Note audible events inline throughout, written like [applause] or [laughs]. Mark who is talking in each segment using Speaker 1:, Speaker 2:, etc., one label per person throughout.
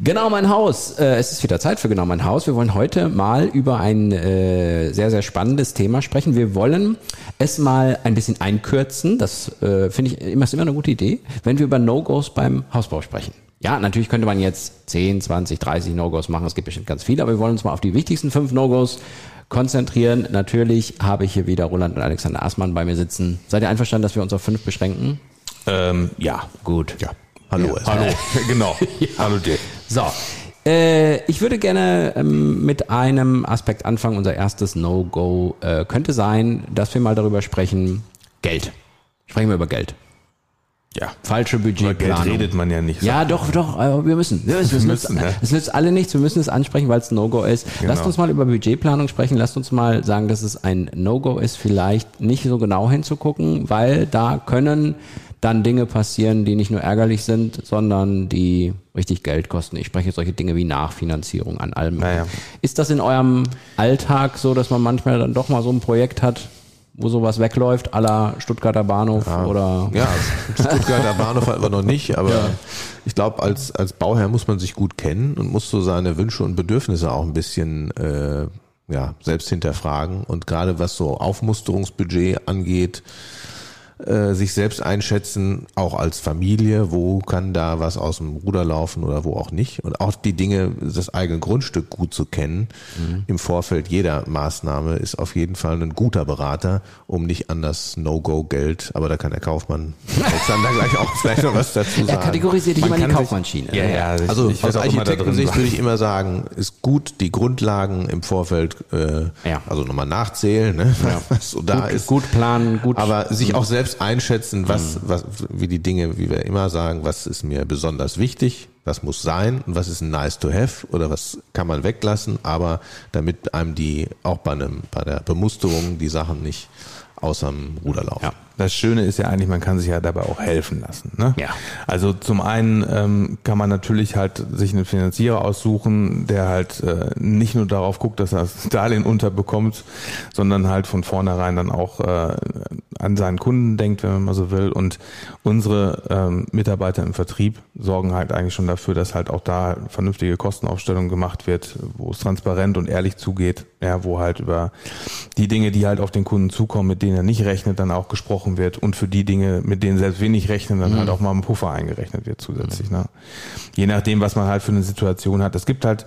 Speaker 1: Genau mein Haus. Äh, es ist wieder Zeit für Genau mein Haus. Wir wollen heute mal über ein äh, sehr, sehr spannendes Thema sprechen. Wir wollen es mal ein bisschen einkürzen. Das äh, finde ich immer, ist immer eine gute Idee, wenn wir über No-Gos beim Hausbau sprechen. Ja, natürlich könnte man jetzt 10, 20, 30 No-Gos machen. Es gibt bestimmt ganz viele, aber wir wollen uns mal auf die wichtigsten fünf No-Gos konzentrieren. Natürlich habe ich hier wieder Roland und Alexander Aßmann bei mir sitzen. Seid ihr einverstanden, dass wir uns auf fünf beschränken?
Speaker 2: Ähm, ja,
Speaker 1: Gut.
Speaker 2: ja. Hallo.
Speaker 1: Ja,
Speaker 2: Hallo. [laughs] genau. [laughs] Hallo dir.
Speaker 1: So, äh, ich würde gerne ähm, mit einem Aspekt anfangen. Unser erstes No-Go äh, könnte sein, dass wir mal darüber sprechen, Geld. Sprechen wir über Geld.
Speaker 2: Ja.
Speaker 1: Falsche
Speaker 2: Über Geld
Speaker 1: Budgetplanung.
Speaker 2: redet man ja nicht.
Speaker 1: Ja, doch, doch, äh, wir müssen. Wir müssen. Es, nützt,
Speaker 2: ne?
Speaker 1: es nützt alle nichts, wir müssen es ansprechen, weil es No-Go ist.
Speaker 2: Genau.
Speaker 1: Lasst uns mal über Budgetplanung sprechen. Lasst uns mal sagen, dass es ein No-Go ist, vielleicht nicht so genau hinzugucken, weil da können dann Dinge passieren, die nicht nur ärgerlich sind, sondern die richtig Geld kosten. Ich spreche solche Dinge wie Nachfinanzierung an allem.
Speaker 2: Naja.
Speaker 1: Ist das in eurem Alltag so, dass man manchmal dann doch mal so ein Projekt hat, wo sowas wegläuft, la Stuttgarter Bahnhof oder
Speaker 3: Ja, [laughs] Stuttgarter Bahnhof hatten wir noch nicht, aber ich glaube, als, als Bauherr muss man sich gut kennen und muss so seine Wünsche und Bedürfnisse auch ein bisschen äh, ja, selbst hinterfragen. Und gerade was so Aufmusterungsbudget angeht, äh, sich selbst einschätzen, auch als Familie, wo kann da was aus dem Ruder laufen oder wo auch nicht. Und auch die Dinge, das eigene Grundstück gut zu kennen im Vorfeld jeder Maßnahme ist auf jeden Fall ein guter Berater, um nicht an das No-Go-Geld, aber da kann der Kaufmann Alexander [laughs] gleich auch vielleicht noch was dazu
Speaker 1: er
Speaker 3: sagen.
Speaker 1: kategorisiert dich immer in die Kaufmannschiene.
Speaker 2: Ja, ja.
Speaker 3: Also
Speaker 2: ich
Speaker 3: aus Architektensicht würde ich immer sagen, ist gut, die Grundlagen im Vorfeld, äh,
Speaker 1: Ja.
Speaker 3: also nochmal nachzählen, ne, was so da
Speaker 1: gut,
Speaker 3: ist.
Speaker 1: gut planen, gut.
Speaker 3: Aber sich auch selbst einschätzen, was, was, wie die Dinge, wie wir immer sagen, was ist mir besonders wichtig, was muss sein und was ist nice to have oder was kann man weglassen, aber damit einem die, auch bei einem, bei der Bemusterung die Sachen nicht außerm Ruder laufen.
Speaker 2: Ja. Das Schöne ist ja eigentlich, man kann sich ja dabei auch helfen lassen. Ne?
Speaker 1: Ja.
Speaker 2: Also zum einen ähm, kann man natürlich halt sich einen Finanzierer aussuchen, der halt äh, nicht nur darauf guckt, dass er das [laughs] Darlehen unterbekommt, sondern halt von vornherein dann auch äh, an seinen Kunden denkt, wenn man mal so will. Und unsere ähm, Mitarbeiter im Vertrieb sorgen halt eigentlich schon dafür, dass halt auch da vernünftige Kostenaufstellung gemacht wird, wo es transparent und ehrlich zugeht, ja, wo halt über die Dinge, die halt auf den Kunden zukommen, mit denen er nicht rechnet, dann auch gesprochen wird und für die Dinge, mit denen selbst nicht rechnen, dann halt auch mal ein Puffer eingerechnet wird zusätzlich. Ne? Je nachdem, was man halt für eine Situation hat. Es gibt halt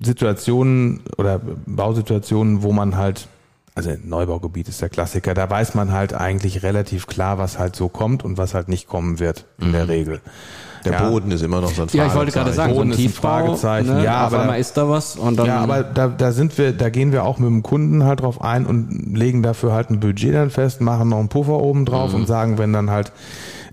Speaker 2: Situationen oder Bausituationen, wo man halt also Neubaugebiet ist der Klassiker, da weiß man halt eigentlich relativ klar, was halt so kommt und was halt nicht kommen wird in der Regel.
Speaker 3: Der
Speaker 2: Ja.
Speaker 3: Boden ist immer noch so ein
Speaker 1: ja, ich wollte gerade sagen, so
Speaker 2: Boden
Speaker 1: ein
Speaker 2: ist ein
Speaker 1: Tiefbau,
Speaker 2: Fragezeichen.
Speaker 1: Ne?
Speaker 2: Ja,
Speaker 1: auf
Speaker 2: aber
Speaker 1: einmal
Speaker 2: da-
Speaker 1: ist da was und dann
Speaker 2: Ja, aber da, da sind wir, da gehen wir auch mit dem Kunden halt drauf ein und legen dafür halt ein Budget dann fest, machen noch einen Puffer oben drauf
Speaker 1: Mhm.
Speaker 2: und sagen, wenn dann halt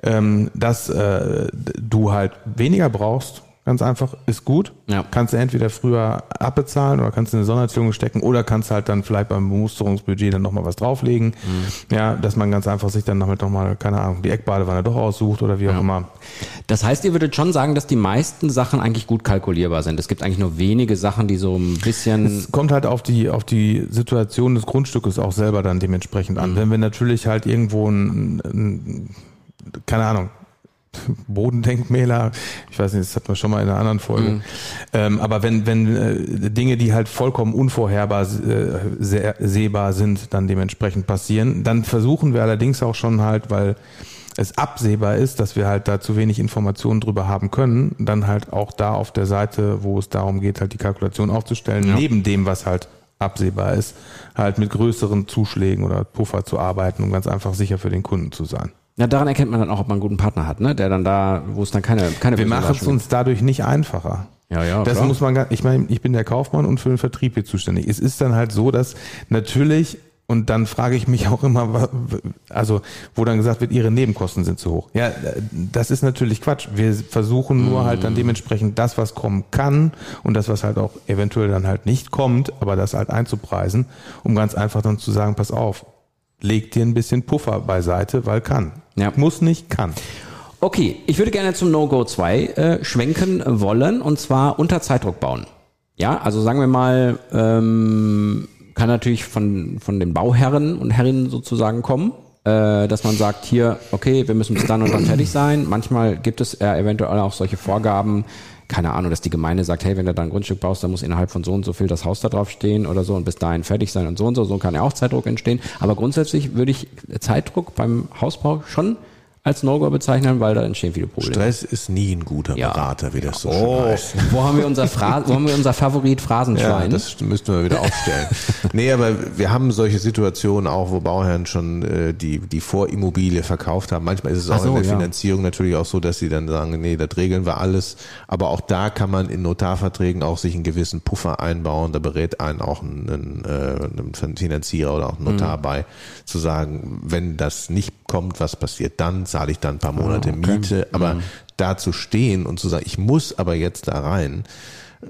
Speaker 2: ähm, dass äh, du halt weniger brauchst, ganz einfach, ist gut.
Speaker 1: Ja.
Speaker 2: Kannst du entweder früher abbezahlen oder kannst du in eine Sondererziehung stecken oder kannst halt dann vielleicht beim Bemusterungsbudget dann nochmal was drauflegen.
Speaker 1: Mhm.
Speaker 2: Ja, dass man ganz einfach sich dann damit nochmal, keine Ahnung, die Eckbadewanne doch aussucht oder wie auch immer.
Speaker 1: Das heißt, ihr würdet schon sagen, dass die meisten Sachen eigentlich gut kalkulierbar sind. Es gibt eigentlich nur wenige Sachen, die so ein bisschen.
Speaker 2: Es kommt halt auf die, auf die Situation des Grundstückes auch selber dann dementsprechend an. Wenn wir natürlich halt irgendwo ein, ein keine Ahnung, Bodendenkmäler, ich weiß nicht, das hatten wir schon mal in einer anderen Folge. Ähm, aber wenn, wenn äh, Dinge, die halt vollkommen unvorherbar äh, sehr, sehbar sind, dann dementsprechend passieren, dann versuchen wir allerdings auch schon halt, weil es absehbar ist, dass wir halt da zu wenig Informationen drüber haben können, dann halt auch da auf der Seite, wo es darum geht, halt die Kalkulation aufzustellen, neben dem, was halt absehbar ist, halt mit größeren Zuschlägen oder Puffer zu arbeiten, um ganz einfach sicher für den Kunden zu sein.
Speaker 1: Ja, daran erkennt man dann auch, ob man einen guten Partner hat, ne? Der dann da, wo es dann keine, keine
Speaker 2: Wir machen es uns dadurch nicht einfacher.
Speaker 1: Ja, ja,
Speaker 2: Das
Speaker 1: klar.
Speaker 2: muss man, gar- ich meine, ich bin der Kaufmann und für den Vertrieb hier zuständig. Es ist dann halt so, dass natürlich Und dann frage ich mich [laughs] auch immer, also wo dann gesagt wird, ihre Nebenkosten sind zu hoch. Ja, das ist natürlich Quatsch. Wir versuchen nur halt dann dementsprechend das, was kommen kann und das, was halt auch eventuell dann halt nicht kommt, aber das halt einzupreisen, um ganz einfach dann zu sagen, pass auf, leg dir ein bisschen Puffer beiseite, weil kann.
Speaker 1: Ja.
Speaker 2: Muss nicht, kann.
Speaker 1: Okay, ich würde gerne zum No-Go 2 äh, schwenken wollen und zwar unter Zeitdruck bauen. Ja, also sagen wir mal, ähm, kann natürlich von, von den Bauherren und Herrinnen sozusagen kommen, äh, dass man sagt, hier, okay, wir müssen bis dann und dann fertig sein. Manchmal gibt es äh, eventuell auch solche Vorgaben, keine Ahnung, dass die Gemeinde sagt, hey, wenn du da ein Grundstück baust, dann muss innerhalb von so und so viel das Haus da drauf stehen oder so und bis dahin fertig sein und so und so. So kann ja auch Zeitdruck entstehen. Aber grundsätzlich würde ich Zeitdruck beim Hausbau schon als No-Go bezeichnen, weil da entstehen viele Probleme.
Speaker 3: Stress ist nie ein guter
Speaker 1: Ja.
Speaker 3: Berater, wie das so
Speaker 1: Oh,
Speaker 3: schön heißt.
Speaker 1: wo haben wir unser, Phra wo haben wir unser Favorit
Speaker 3: Ja,
Speaker 1: Phrasenschwein?
Speaker 3: das müssten wir wieder aufstellen. [laughs] nee, aber wir haben solche Situationen auch, wo Bauherren schon äh, die, die Vorimmobilie verkauft haben. Manchmal ist es auch
Speaker 1: so,
Speaker 3: in der
Speaker 1: ja.
Speaker 3: Finanzierung natürlich auch so, dass sie dann sagen, nee, das regeln wir alles. Aber auch da kann man in Notarverträgen auch sich einen gewissen Puffer einbauen. Da berät einen auch ein, äh, Finanzierer oder auch ein Notar
Speaker 1: Mhm.
Speaker 3: bei, zu sagen, wenn das nicht kommt, was passiert dann? Zahle ich dann ein paar Monate
Speaker 1: Ah, okay.
Speaker 3: Miete. Aber
Speaker 1: Mhm.
Speaker 3: da zu stehen und zu sagen, ich muss aber jetzt da rein,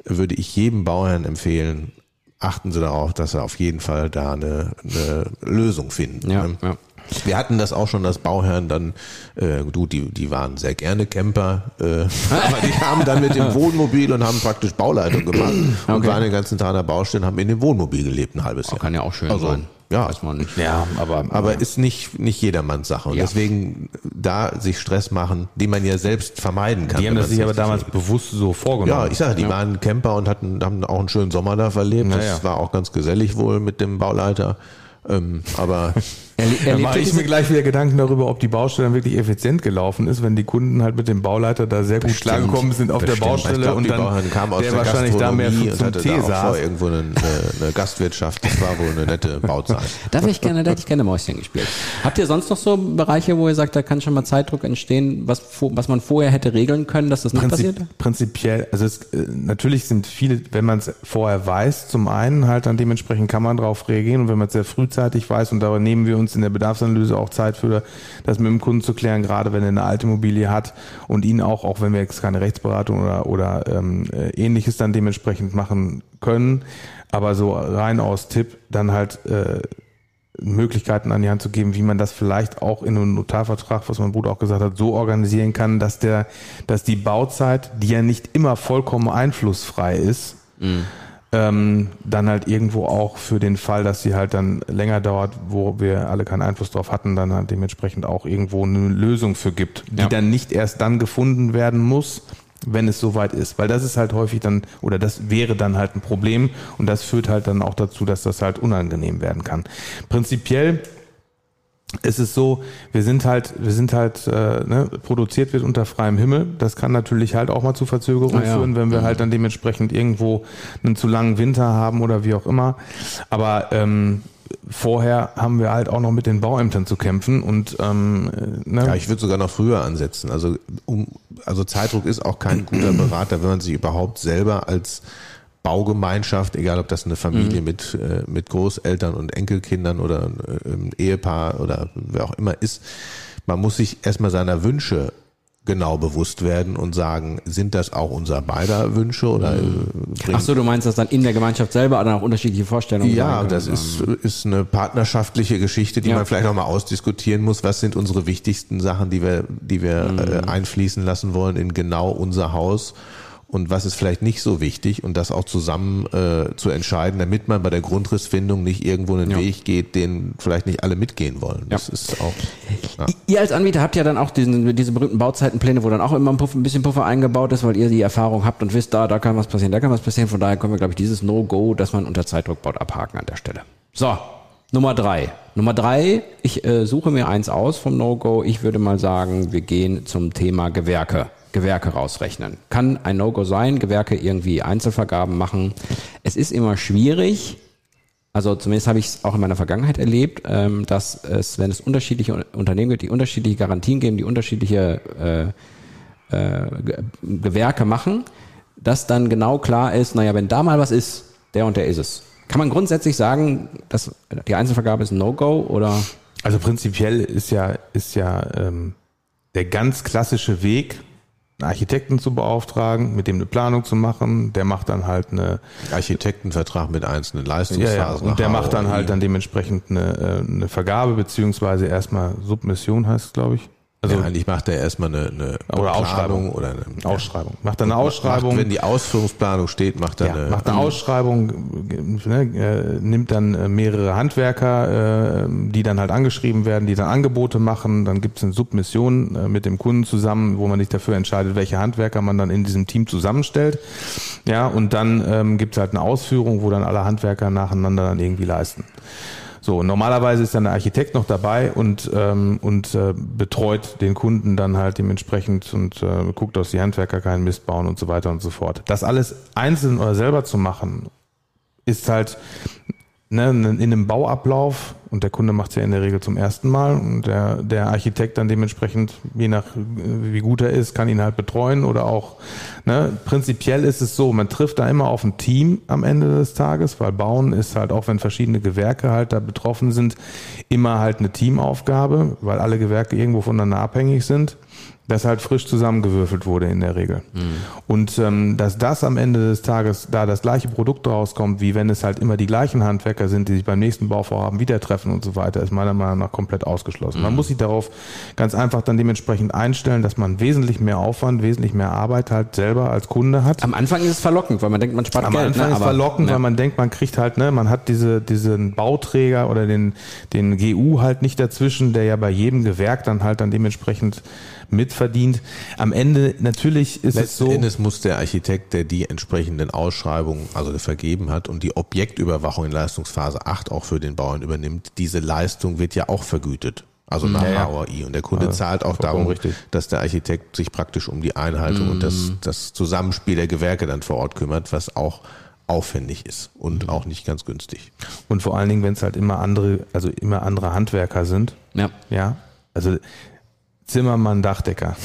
Speaker 3: würde ich jedem Bauherrn empfehlen, achten Sie darauf, dass Sie auf jeden Fall da eine, eine Lösung finden.
Speaker 1: Ja,
Speaker 3: ne?
Speaker 1: ja.
Speaker 3: Wir hatten das auch schon, dass Bauherren dann, äh, du, die, die waren sehr gerne Camper, äh, [laughs] aber die kamen dann mit dem Wohnmobil und haben praktisch Bauleitung gemacht [clears throat] und
Speaker 1: Okay.
Speaker 3: waren den ganzen Tag an der Baustelle und haben in dem Wohnmobil gelebt ein halbes Jahr.
Speaker 1: Kann ja auch schön
Speaker 3: Also,
Speaker 1: sein.
Speaker 3: Ja.
Speaker 1: Weiß man nicht.
Speaker 2: Ja, aber,
Speaker 3: Aber ist nicht, nicht jedermanns Sache. Und
Speaker 1: Ja.
Speaker 3: deswegen da sich Stress machen, den man ja selbst vermeiden kann.
Speaker 2: die haben das sich aber damals
Speaker 3: regelt.
Speaker 2: bewusst so vorgenommen.
Speaker 3: Ja, ich sage, die waren Camper und hatten haben auch einen schönen Sommer da verlebt.
Speaker 2: Ja,
Speaker 3: das
Speaker 2: ja.
Speaker 3: war auch ganz gesellig wohl mit dem Bauleiter. Ähm, aber [laughs]
Speaker 1: Erle
Speaker 2: Da
Speaker 1: erlebt
Speaker 2: mache ich mir gleich wieder Gedanken darüber, ob die Baustelle dann wirklich effizient gelaufen ist, wenn die Kunden halt mit dem Bauleiter da sehr gut klargekommen sind auf
Speaker 3: Bestimmt.
Speaker 2: der Baustelle
Speaker 3: glaub,
Speaker 2: und dann
Speaker 3: kamen aus
Speaker 2: der
Speaker 3: der
Speaker 2: wahrscheinlich da mehr zum
Speaker 3: und hatte
Speaker 2: Tee
Speaker 3: da auch
Speaker 2: saß.
Speaker 3: irgendwo eine, eine, eine Gastwirtschaft. Das war wohl eine nette Bauzeit.
Speaker 1: Da wäre ich gerne, da hätte ich gerne Mäuschen gespielt. Habt ihr sonst noch so Bereiche, wo ihr sagt, da kann schon mal Zeitdruck entstehen, was, was man vorher hätte regeln können, dass das nicht
Speaker 2: Prinzip,
Speaker 1: passiert?
Speaker 2: prinzipiell, also es, äh, natürlich sind viele, wenn man es vorher weiß, zum einen halt dann dementsprechend kann man darauf reagieren und wenn man es sehr frühzeitig weiß und da nehmen wir uns in der Bedarfsanalyse auch Zeit für, das mit dem Kunden zu klären, gerade wenn er eine alte Immobilie hat und ihn auch, auch wenn wir jetzt keine Rechtsberatung oder, oder ähm, äh, ähnliches dann dementsprechend machen können, aber so rein aus Tipp dann halt äh, Möglichkeiten an die Hand zu geben, wie man das vielleicht auch in einem Notarvertrag, was mein Bruder auch gesagt hat, so organisieren kann, dass der, dass die Bauzeit, die ja nicht immer vollkommen einflussfrei ist, ähm, dann halt irgendwo auch für den Fall, dass sie halt dann länger dauert, wo wir alle keinen Einfluss drauf hatten, dann halt dementsprechend auch irgendwo eine Lösung für gibt, die
Speaker 1: Ja.
Speaker 2: dann nicht erst dann gefunden werden muss, wenn es soweit ist. Weil das ist halt häufig dann, oder das wäre dann halt ein Problem und das führt halt dann auch dazu, dass das halt unangenehm werden kann. Prinzipiell ist es so, wir sind halt, wir sind halt, äh, ne, produziert wird unter freiem Himmel. Das kann natürlich halt auch mal zu Verzögerungen
Speaker 1: Ah ja.
Speaker 2: führen, wenn wir halt dann dementsprechend irgendwo einen zu langen Winter haben oder wie auch immer. Aber ähm, vorher haben wir halt auch noch mit den Bauämtern zu kämpfen und ähm, äh, ne,
Speaker 3: Ja, ich würde sogar noch früher ansetzen. Also, um, also Zeitdruck ist auch kein guter Berater, wenn man sich überhaupt selber als Baugemeinschaft, egal ob das eine Familie mit, äh, mit Großeltern und Enkelkindern oder äh, ein Ehepaar oder wer auch immer ist, man muss sich erstmal seiner Wünsche genau bewusst werden und sagen, sind das auch unser beider Wünsche oder äh, bringt-
Speaker 1: Ach so, du meinst, dass dann in der Gemeinschaft selber dann auch unterschiedliche Vorstellungen
Speaker 3: ja, das ist, ist eine partnerschaftliche Geschichte, die
Speaker 1: Ja.
Speaker 3: man vielleicht nochmal ausdiskutieren muss. Was sind unsere wichtigsten Sachen, die wir, die wir
Speaker 1: Mhm.
Speaker 3: äh, einfließen lassen wollen in genau unser Haus? Und was ist vielleicht nicht so wichtig und das auch zusammen äh, zu entscheiden, damit man bei der Grundrissfindung nicht irgendwo einen
Speaker 1: Ja.
Speaker 3: Weg geht, den vielleicht nicht alle mitgehen wollen. Das ist auch. Ja.
Speaker 1: Ihr als Anbieter habt ja dann auch diesen, diese berühmten Bauzeitenpläne, wo dann auch immer ein, Puff, ein bisschen Puffer eingebaut ist, weil ihr die Erfahrung habt und wisst, da, da kann was passieren, da kann was passieren. Von daher können wir, glaube ich, dieses No-Go, dass man unter Zeitdruck baut, abhaken an der Stelle. So, Nummer drei. Nummer drei, ich äh, suche mir eins aus vom No-Go. Ich würde mal sagen, wir gehen zum Thema Gewerke. Gewerke rausrechnen. Kann ein No-Go sein, Gewerke irgendwie Einzelvergaben machen. Es ist immer schwierig, also zumindest habe ich es auch in meiner Vergangenheit erlebt, ähm, dass es, wenn es unterschiedliche Unternehmen gibt, die unterschiedliche Garantien geben, die unterschiedliche äh, äh, Ge- Gewerke machen, dass dann genau klar ist, naja, wenn da mal was ist, der und der ist es. Kann man grundsätzlich sagen, dass die Einzelvergabe ist ein No-Go oder?
Speaker 2: Also prinzipiell ist ja, ist ja ähm, der ganz klassische Weg, Architekten zu beauftragen, mit dem eine Planung zu machen. Der macht dann halt eine
Speaker 3: Architektenvertrag mit einzelnen
Speaker 2: ja,
Speaker 3: Leistungsphasen.
Speaker 2: ja, und der macht dann halt dann dementsprechend eine, äh, eine Vergabe beziehungsweise erstmal Submission heißt es, glaube ich. Also
Speaker 3: ja, eigentlich macht er erstmal eine, eine
Speaker 2: Oder Ausschreibung.
Speaker 3: oder eine
Speaker 2: Ausschreibung. Macht dann eine
Speaker 3: Macht,
Speaker 2: Ausschreibung.
Speaker 3: wenn die Ausführungsplanung steht, macht er
Speaker 2: ja,
Speaker 3: eine,
Speaker 2: macht eine Ausschreibung, ne, äh, nimmt dann äh, mehrere Handwerker, äh, die dann halt angeschrieben werden, die dann Angebote machen. Dann gibt es eine Submission mit dem Kunden zusammen, wo man sich dafür entscheidet, welche Handwerker man dann in diesem Team zusammenstellt. Ja, und dann ähm, gibt es halt eine Ausführung, wo dann alle Handwerker nacheinander dann irgendwie leisten. So, normalerweise ist dann der Architekt noch dabei und, ähm, und äh, betreut den Kunden dann halt dementsprechend und äh, guckt, dass die Handwerker keinen Mist bauen und so weiter und so fort. Das alles einzeln oder selber zu machen, ist halt ne, in einem Bauablauf und der Kunde macht es ja in der Regel zum ersten Mal und der, der Architekt dann dementsprechend, je nach wie gut er ist, kann ihn halt betreuen oder auch, ne, prinzipiell ist es so, man trifft da immer auf ein Team am Ende des Tages, weil Bauen ist halt auch, wenn verschiedene Gewerke halt da betroffen sind, immer halt eine Teamaufgabe, weil alle Gewerke irgendwo voneinander abhängig sind das halt frisch zusammengewürfelt wurde in der Regel. Und ähm, dass das am Ende des Tages da das gleiche Produkt rauskommt, wie wenn es halt immer die gleichen Handwerker sind, die sich beim nächsten Bauvorhaben wieder treffen und so weiter, ist meiner Meinung nach komplett ausgeschlossen. Man muss sich darauf ganz einfach dann dementsprechend einstellen, dass man wesentlich mehr Aufwand, wesentlich mehr Arbeit halt selber als Kunde hat.
Speaker 1: Am Anfang ist es verlockend, weil man denkt, man spart
Speaker 2: Am
Speaker 1: Geld.
Speaker 2: Anfang
Speaker 1: ne?
Speaker 2: ist verlockend,
Speaker 1: ja.
Speaker 2: weil man denkt, man kriegt halt, ne, man hat diese, diesen Bauträger oder den, den GU halt nicht dazwischen, der ja bei jedem Gewerk dann halt dann dementsprechend mitverdient. Am Ende natürlich ist es so.
Speaker 3: Endes muss der Architekt, der die entsprechenden Ausschreibungen, also der vergeben hat und die Objektüberwachung in Leistungsphase 8 auch für den Bauern übernimmt, diese Leistung wird ja auch vergütet. Also nach
Speaker 2: Ja.
Speaker 3: HOI. Und der Kunde
Speaker 2: Ja,
Speaker 3: zahlt auch darum,
Speaker 2: richtig.
Speaker 3: dass der Architekt sich praktisch um die Einhaltung und das, das Zusammenspiel der Gewerke dann vor Ort kümmert, was auch aufwendig ist und auch nicht ganz günstig.
Speaker 2: Und vor allen Dingen, wenn es halt immer andere, also immer andere Handwerker sind.
Speaker 1: Ja.
Speaker 2: Ja. Also Zimmermann, Dachdecker,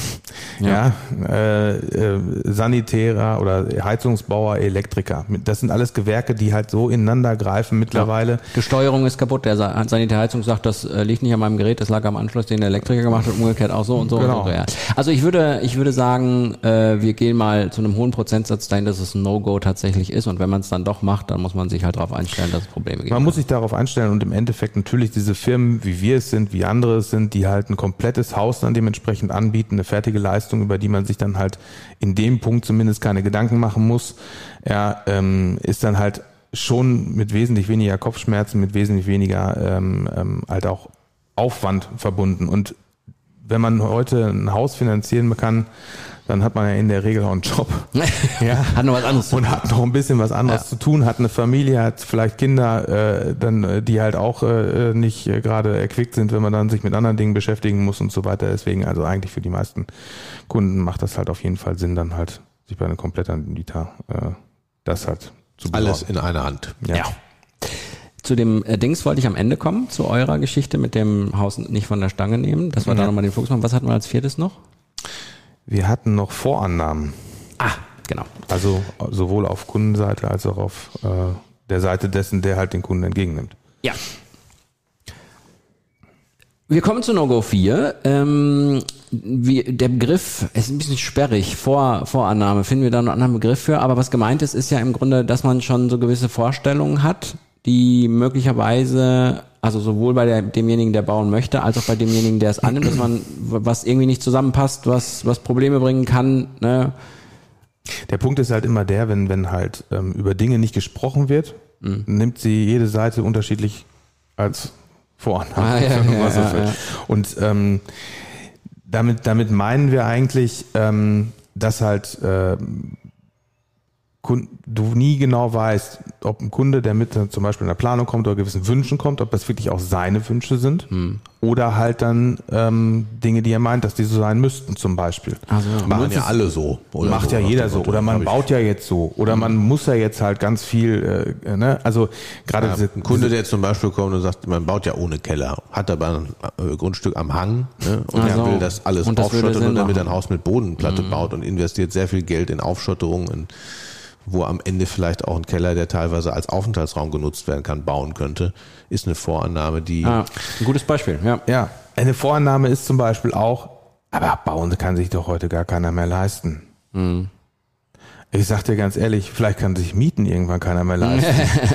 Speaker 2: ja, äh, äh, Sanitärer oder Heizungsbauer, Elektriker. Das sind alles Gewerke, die halt so ineinander greifen mittlerweile.
Speaker 1: Die Steuerung ist kaputt. Der Sa- Sanitärheizung sagt, das äh, liegt nicht an meinem Gerät, das lag am Anschluss, den der Elektriker gemacht hat, umgekehrt auch so und so
Speaker 2: Genau.
Speaker 1: und so. Ja. Also ich würde, ich würde sagen, äh, wir gehen mal zu einem hohen Prozentsatz dahin, dass es ein No-Go tatsächlich ist. Und wenn man es dann doch macht, dann muss man sich halt darauf einstellen, dass es Probleme gibt.
Speaker 2: Man muss sich darauf einstellen und im Endeffekt natürlich diese Firmen, wie wir es sind, wie andere es sind, die halt ein komplettes Haus dann dementsprechend anbieten, eine fertige Leistung, über die man sich dann halt in dem Punkt zumindest keine Gedanken machen muss, ja, ähm, ist dann halt schon mit wesentlich weniger Kopfschmerzen, mit wesentlich weniger ähm, ähm, halt auch Aufwand verbunden. Und wenn man heute ein Haus finanzieren kann, dann hat man ja in der Regel auch einen Job. [laughs] ja.
Speaker 1: Hat noch was anderes zu
Speaker 2: Und hat noch ein bisschen was anderes
Speaker 1: Ja.
Speaker 2: zu tun, hat eine Familie, hat vielleicht Kinder, äh, dann, äh, die halt auch äh, nicht äh, gerade erquickt sind, wenn man dann sich mit anderen Dingen beschäftigen muss und so weiter. Deswegen, also eigentlich für die meisten Kunden macht das halt auf jeden Fall Sinn, dann halt sich bei einem Komplettanbieter äh, das halt zu besorgen.
Speaker 3: Alles in einer Hand.
Speaker 2: Ja.
Speaker 1: Ja. Zu dem äh, Dings wollte ich am Ende kommen, zu eurer Geschichte mit dem Haus nicht von der Stange nehmen. Das war da
Speaker 2: Ja.
Speaker 1: nochmal den Fokus machen. Was hatten wir als viertes noch?
Speaker 2: Wir hatten noch Vorannahmen.
Speaker 1: Ah, genau.
Speaker 2: Also sowohl auf Kundenseite als auch auf äh, der Seite dessen, der halt den Kunden entgegennimmt.
Speaker 1: Ja. Wir kommen zu No-Go 4. Ähm, wie, der Begriff ist ein bisschen sperrig. Vor, Vorannahme finden wir da einen anderen Begriff für. Aber was gemeint ist, ist ja im Grunde, dass man schon so gewisse Vorstellungen hat, die möglicherweise, also sowohl bei der, demjenigen, der bauen möchte, als auch bei demjenigen, der es annimmt, dass man was irgendwie nicht zusammenpasst, was, was Probleme bringen kann. Ne?
Speaker 2: Der Punkt ist halt immer der, wenn, wenn halt ähm, über Dinge nicht gesprochen wird,
Speaker 1: Mhm.
Speaker 2: nimmt sie jede Seite unterschiedlich als Vorannahme.
Speaker 1: Ah, ja, ja, [laughs]
Speaker 2: so
Speaker 1: ja.
Speaker 2: Und ähm, damit, damit meinen wir eigentlich, ähm, dass halt Kun- du nie genau weißt, ob ein Kunde, der mit zum Beispiel in der Planung kommt oder gewissen Wünschen kommt, ob das wirklich auch seine Wünsche sind
Speaker 1: Hm.
Speaker 2: oder halt dann ähm, Dinge, die er meint, dass die so sein müssten zum Beispiel.
Speaker 1: Also,
Speaker 3: Machen ja alle so. Oder
Speaker 2: Macht
Speaker 3: so
Speaker 2: ja jeder so. Oder man baut ja jetzt so. Oder man muss ja jetzt halt ganz viel, äh, ne? Also gerade
Speaker 3: Ja,
Speaker 2: diese
Speaker 3: ein Kunde, der zum Beispiel kommt und sagt, man baut ja ohne Keller, hat aber ein äh, Grundstück am Hang ne, und
Speaker 1: Ach
Speaker 3: er
Speaker 1: so.
Speaker 3: will das alles
Speaker 1: Und das
Speaker 3: und damit
Speaker 1: machen.
Speaker 3: ein Haus mit Bodenplatte baut und investiert sehr viel Geld in Aufschotterung, in wo am Ende vielleicht auch ein Keller, der teilweise als Aufenthaltsraum genutzt werden kann, bauen könnte, ist eine Vorannahme, die
Speaker 1: Ah, ein gutes Beispiel, ja.
Speaker 2: Ja, eine Vorannahme ist zum Beispiel auch, aber bauen kann sich doch heute gar keiner mehr leisten. Ich sag dir ganz ehrlich, vielleicht kann sich Mieten irgendwann keiner mehr leisten.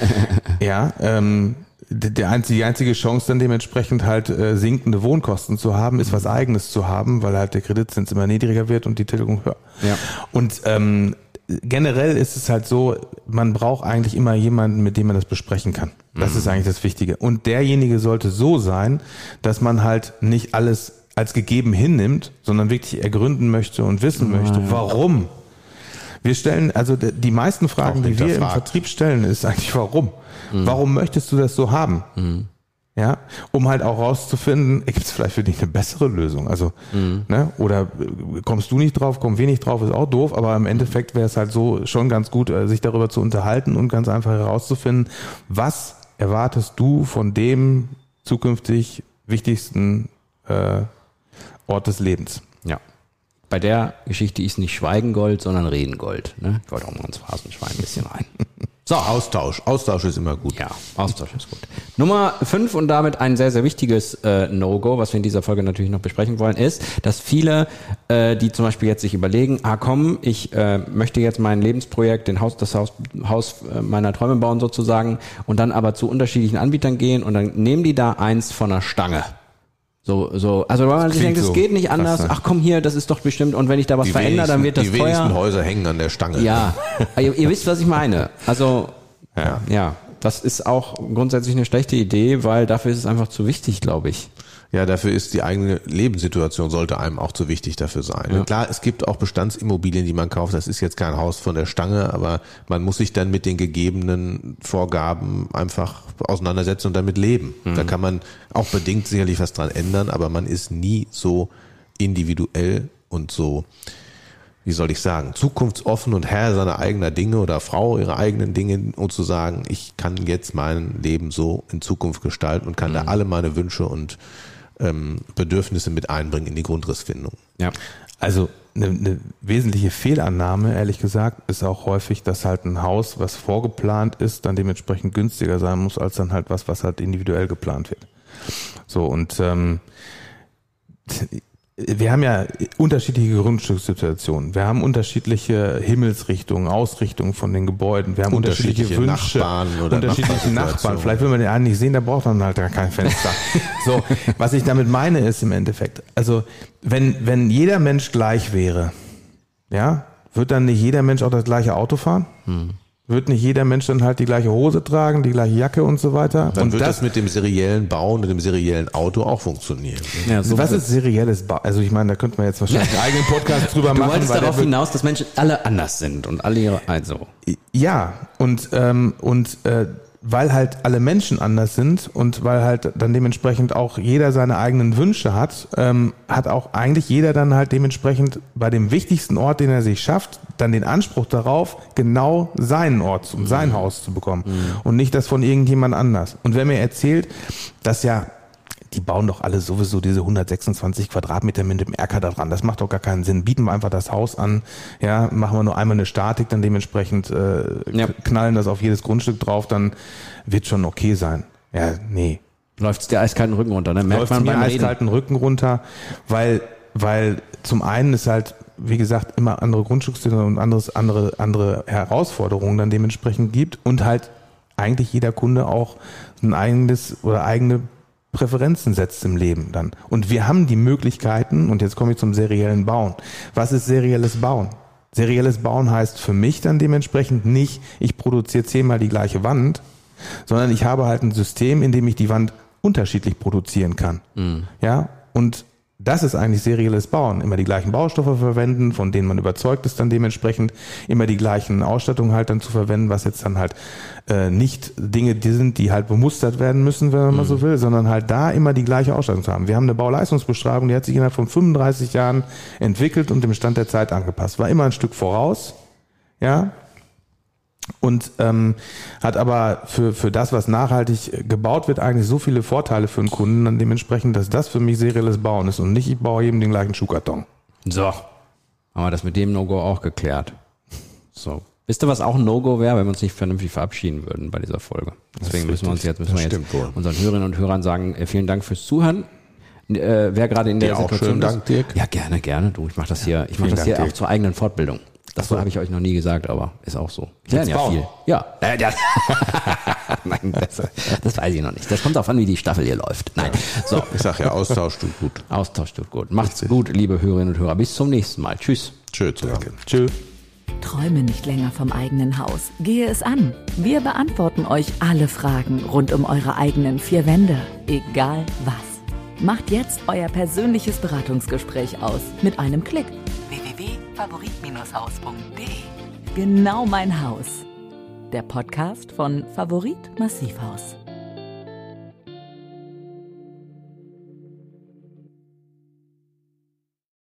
Speaker 2: [laughs] ja, ähm, die, die einzige, die einzige Chance dann dementsprechend halt äh, sinkende Wohnkosten zu haben, ist was Eigenes zu haben, weil halt der Kreditzins immer niedriger wird und die Tilgung höher.
Speaker 1: Ja.
Speaker 2: Und ähm, generell ist es halt so, man braucht eigentlich immer jemanden, mit dem man das besprechen kann. Das ist eigentlich das Wichtige. Und derjenige sollte so sein, dass man halt nicht alles als gegeben hinnimmt, sondern wirklich ergründen möchte und wissen möchte, warum. Wir stellen, also die meisten Fragen, die wir im. Vertrieb stellen, ist eigentlich warum. Warum möchtest du das so haben? Ja, um halt auch rauszufinden, gibt es vielleicht für dich eine bessere Lösung? Also, ne, oder äh, kommst du nicht drauf, kommen wir nicht drauf, ist auch doof, aber im Endeffekt wäre es halt so schon ganz gut, äh, sich darüber zu unterhalten und ganz einfach herauszufinden, was erwartest du von dem zukünftig wichtigsten äh, Ort des Lebens?
Speaker 1: Ja. Bei der Geschichte ist nicht Schweigengold, sondern Redengold. Ne? Ich wollte auch mal ins Phrasenschwein ein bisschen rein. [laughs]
Speaker 3: so Austausch. Austausch ist immer gut.
Speaker 1: Ja, Austausch ist gut. Nummer fünf und damit ein sehr, sehr wichtiges äh, No-Go, was wir in dieser Folge natürlich noch besprechen wollen, ist, dass viele, äh, die zum Beispiel jetzt sich überlegen, ah komm, ich äh, möchte jetzt mein Lebensprojekt, den Haus, das Haus, Haus äh, meiner Träume bauen sozusagen und dann aber zu unterschiedlichen Anbietern gehen und dann nehmen die da eins von der Stange. So, so, also weil man sich denkt, es
Speaker 2: so
Speaker 1: geht nicht
Speaker 2: krass,
Speaker 1: anders,
Speaker 2: ne?
Speaker 1: ach komm hier, das ist doch bestimmt und wenn ich da was
Speaker 3: Die,
Speaker 1: verändere, dann wird das
Speaker 3: wenigsten, die wenigsten
Speaker 1: teuer.
Speaker 3: Häuser hängen an der Stange.
Speaker 1: Ja, [laughs] ihr, ihr wisst, was ich meine. Also,
Speaker 2: Ja.
Speaker 1: ja, das ist auch grundsätzlich eine schlechte Idee, weil dafür ist es einfach zu wichtig, glaube ich.
Speaker 3: Ja, dafür ist die eigene Lebenssituation sollte einem auch zu wichtig dafür sein. Klar, es gibt auch Bestandsimmobilien, die man kauft. Das ist jetzt kein Haus von der Stange, aber man muss sich dann mit den gegebenen Vorgaben einfach auseinandersetzen und damit leben. Da kann man auch bedingt sicherlich was dran ändern, aber man ist nie so individuell und so, wie soll ich sagen, zukunftsoffen und Herr seiner eigenen Dinge oder Frau ihrer eigenen Dinge und zu sagen, ich kann jetzt mein Leben so in Zukunft gestalten und kann da alle meine Wünsche und ähm, Bedürfnisse mit einbringen in die Grundrissfindung.
Speaker 1: Ja.
Speaker 2: Also eine, eine wesentliche Fehlannahme, ehrlich gesagt, ist auch häufig, dass halt ein Haus, was vorgeplant ist, dann dementsprechend günstiger sein muss, als dann halt was, was halt individuell geplant wird. So, und ähm, wir haben ja unterschiedliche Grundstückssituationen. Wir haben unterschiedliche Himmelsrichtungen, Ausrichtungen von den Gebäuden. Wir haben unterschiedliche,
Speaker 3: Unterschiedliche
Speaker 2: Wünsche,
Speaker 3: Nachbarn oder
Speaker 2: unterschiedliche. Nachbarn. Vielleicht will man den einen nicht sehen, da braucht man halt gar kein Fenster. [laughs] so, was ich damit meine ist im Endeffekt, also wenn, wenn jeder Mensch gleich wäre, ja, wird dann nicht jeder Mensch auch das gleiche Auto fahren?
Speaker 3: Hm.
Speaker 2: Wird nicht jeder Mensch dann halt die gleiche Hose tragen, die gleiche Jacke und so weiter?
Speaker 3: Dann
Speaker 2: und
Speaker 3: wird das, mit dem seriellen Bauen und dem seriellen Auto auch funktionieren.
Speaker 1: ja so
Speaker 2: was ist serielles Bau? Also ich meine, da könnte man jetzt wahrscheinlich einen eigenen Podcast drüber
Speaker 1: du
Speaker 2: machen.
Speaker 1: wolltest
Speaker 2: weil der
Speaker 1: darauf hinaus, dass Menschen alle anders sind und alle ihre, also.
Speaker 2: Ja, und, ähm, und äh, weil halt alle Menschen anders sind und weil halt dann dementsprechend auch jeder seine eigenen Wünsche hat, ähm, hat auch eigentlich jeder dann halt dementsprechend bei dem wichtigsten Ort, den er sich schafft, dann den Anspruch darauf, genau seinen Ort und sein Haus zu bekommen und nicht das von irgendjemand anders. Und wer mir erzählt, dass ja die bauen doch alle sowieso diese 126 Quadratmeter mit dem Erker da dran. Das macht doch gar keinen Sinn. Bieten wir einfach das Haus an, ja, machen wir nur einmal eine Statik, dann dementsprechend äh,
Speaker 1: Ja.
Speaker 2: knallen das auf jedes Grundstück drauf, dann wird schon okay sein. Ja, nee.
Speaker 1: Läuft's dir eiskalten Rücken runter, ne? Merkt
Speaker 2: Läuft
Speaker 1: man
Speaker 2: mir
Speaker 1: beim Reden.
Speaker 2: eiskalten Rücken runter, weil, weil zum einen ist halt, wie gesagt, immer andere Grundstückssituationen und anderes, andere, andere Herausforderungen dann dementsprechend gibt und halt eigentlich jeder Kunde auch ein eigenes oder eigene Präferenzen setzt im Leben dann. Und wir haben die Möglichkeiten, und jetzt komme ich zum seriellen Bauen. Was ist serielles Bauen? Serielles Bauen heißt für mich dann dementsprechend nicht, ich produziere zehnmal die gleiche Wand, sondern ich habe halt ein System, in dem ich die Wand unterschiedlich produzieren kann. Ja, und das ist eigentlich serielles Bauen. Immer die gleichen Baustoffe verwenden, von denen man überzeugt ist, dann dementsprechend immer die gleichen Ausstattungen halt dann zu verwenden, was jetzt dann halt äh, nicht Dinge die sind, die halt bemustert werden müssen, wenn man mal so will, sondern halt da immer die gleiche Ausstattung zu haben. Wir haben eine Bauleistungsbeschreibung, die hat sich innerhalb von 35 Jahren entwickelt und dem Stand der Zeit angepasst. War immer ein Stück voraus, ja, und ähm, hat aber für, für das, was nachhaltig gebaut wird, eigentlich so viele Vorteile für den Kunden, dann dementsprechend, dass das für mich serielles Bauen ist und nicht, ich baue jedem den gleichen Schuhkarton.
Speaker 1: So. Haben wir das mit dem No-Go auch geklärt. So. Wisst ihr, was auch ein No-Go wäre, wenn wir uns nicht vernünftig verabschieden würden bei dieser Folge? Deswegen müssen wir uns jetzt, müssen
Speaker 3: Das
Speaker 1: wir jetzt
Speaker 3: wohl.
Speaker 1: unseren Hörerinnen und Hörern sagen, äh, vielen Dank fürs Zuhören. Äh, wer gerade in der
Speaker 3: Dir auch
Speaker 1: Situation
Speaker 3: schönen
Speaker 1: ist,
Speaker 3: Dank, Dirk.
Speaker 1: Ja, gerne, gerne. Du, ich mache das hier, ich mache
Speaker 2: vielen
Speaker 1: das hier
Speaker 2: Dank,
Speaker 1: auch
Speaker 2: Dirk.
Speaker 1: zur eigenen Fortbildung. Das habe ich euch noch nie gesagt, aber ist auch so. Ich lerne ja viel. Ja. Äh, [laughs] ja. [laughs] Nein, das, das weiß ich noch nicht. Das kommt darauf an, wie die Staffel hier läuft. Nein. So.
Speaker 3: Ich sag ja, Austausch tut gut.
Speaker 1: Austausch tut gut. Macht's gut, liebe Hörerinnen und Hörer. Bis zum nächsten Mal. Tschüss.
Speaker 3: Tschö zusammen.
Speaker 2: Tschüss.
Speaker 4: Träume nicht länger vom eigenen Haus. Gehe es an. Wir beantworten euch alle Fragen rund um eure eigenen vier Wände. Egal was. Macht jetzt euer persönliches Beratungsgespräch aus. Mit einem Klick. www.favorit-haus.de Genau mein Haus. Der Podcast von Favorit Massivhaus.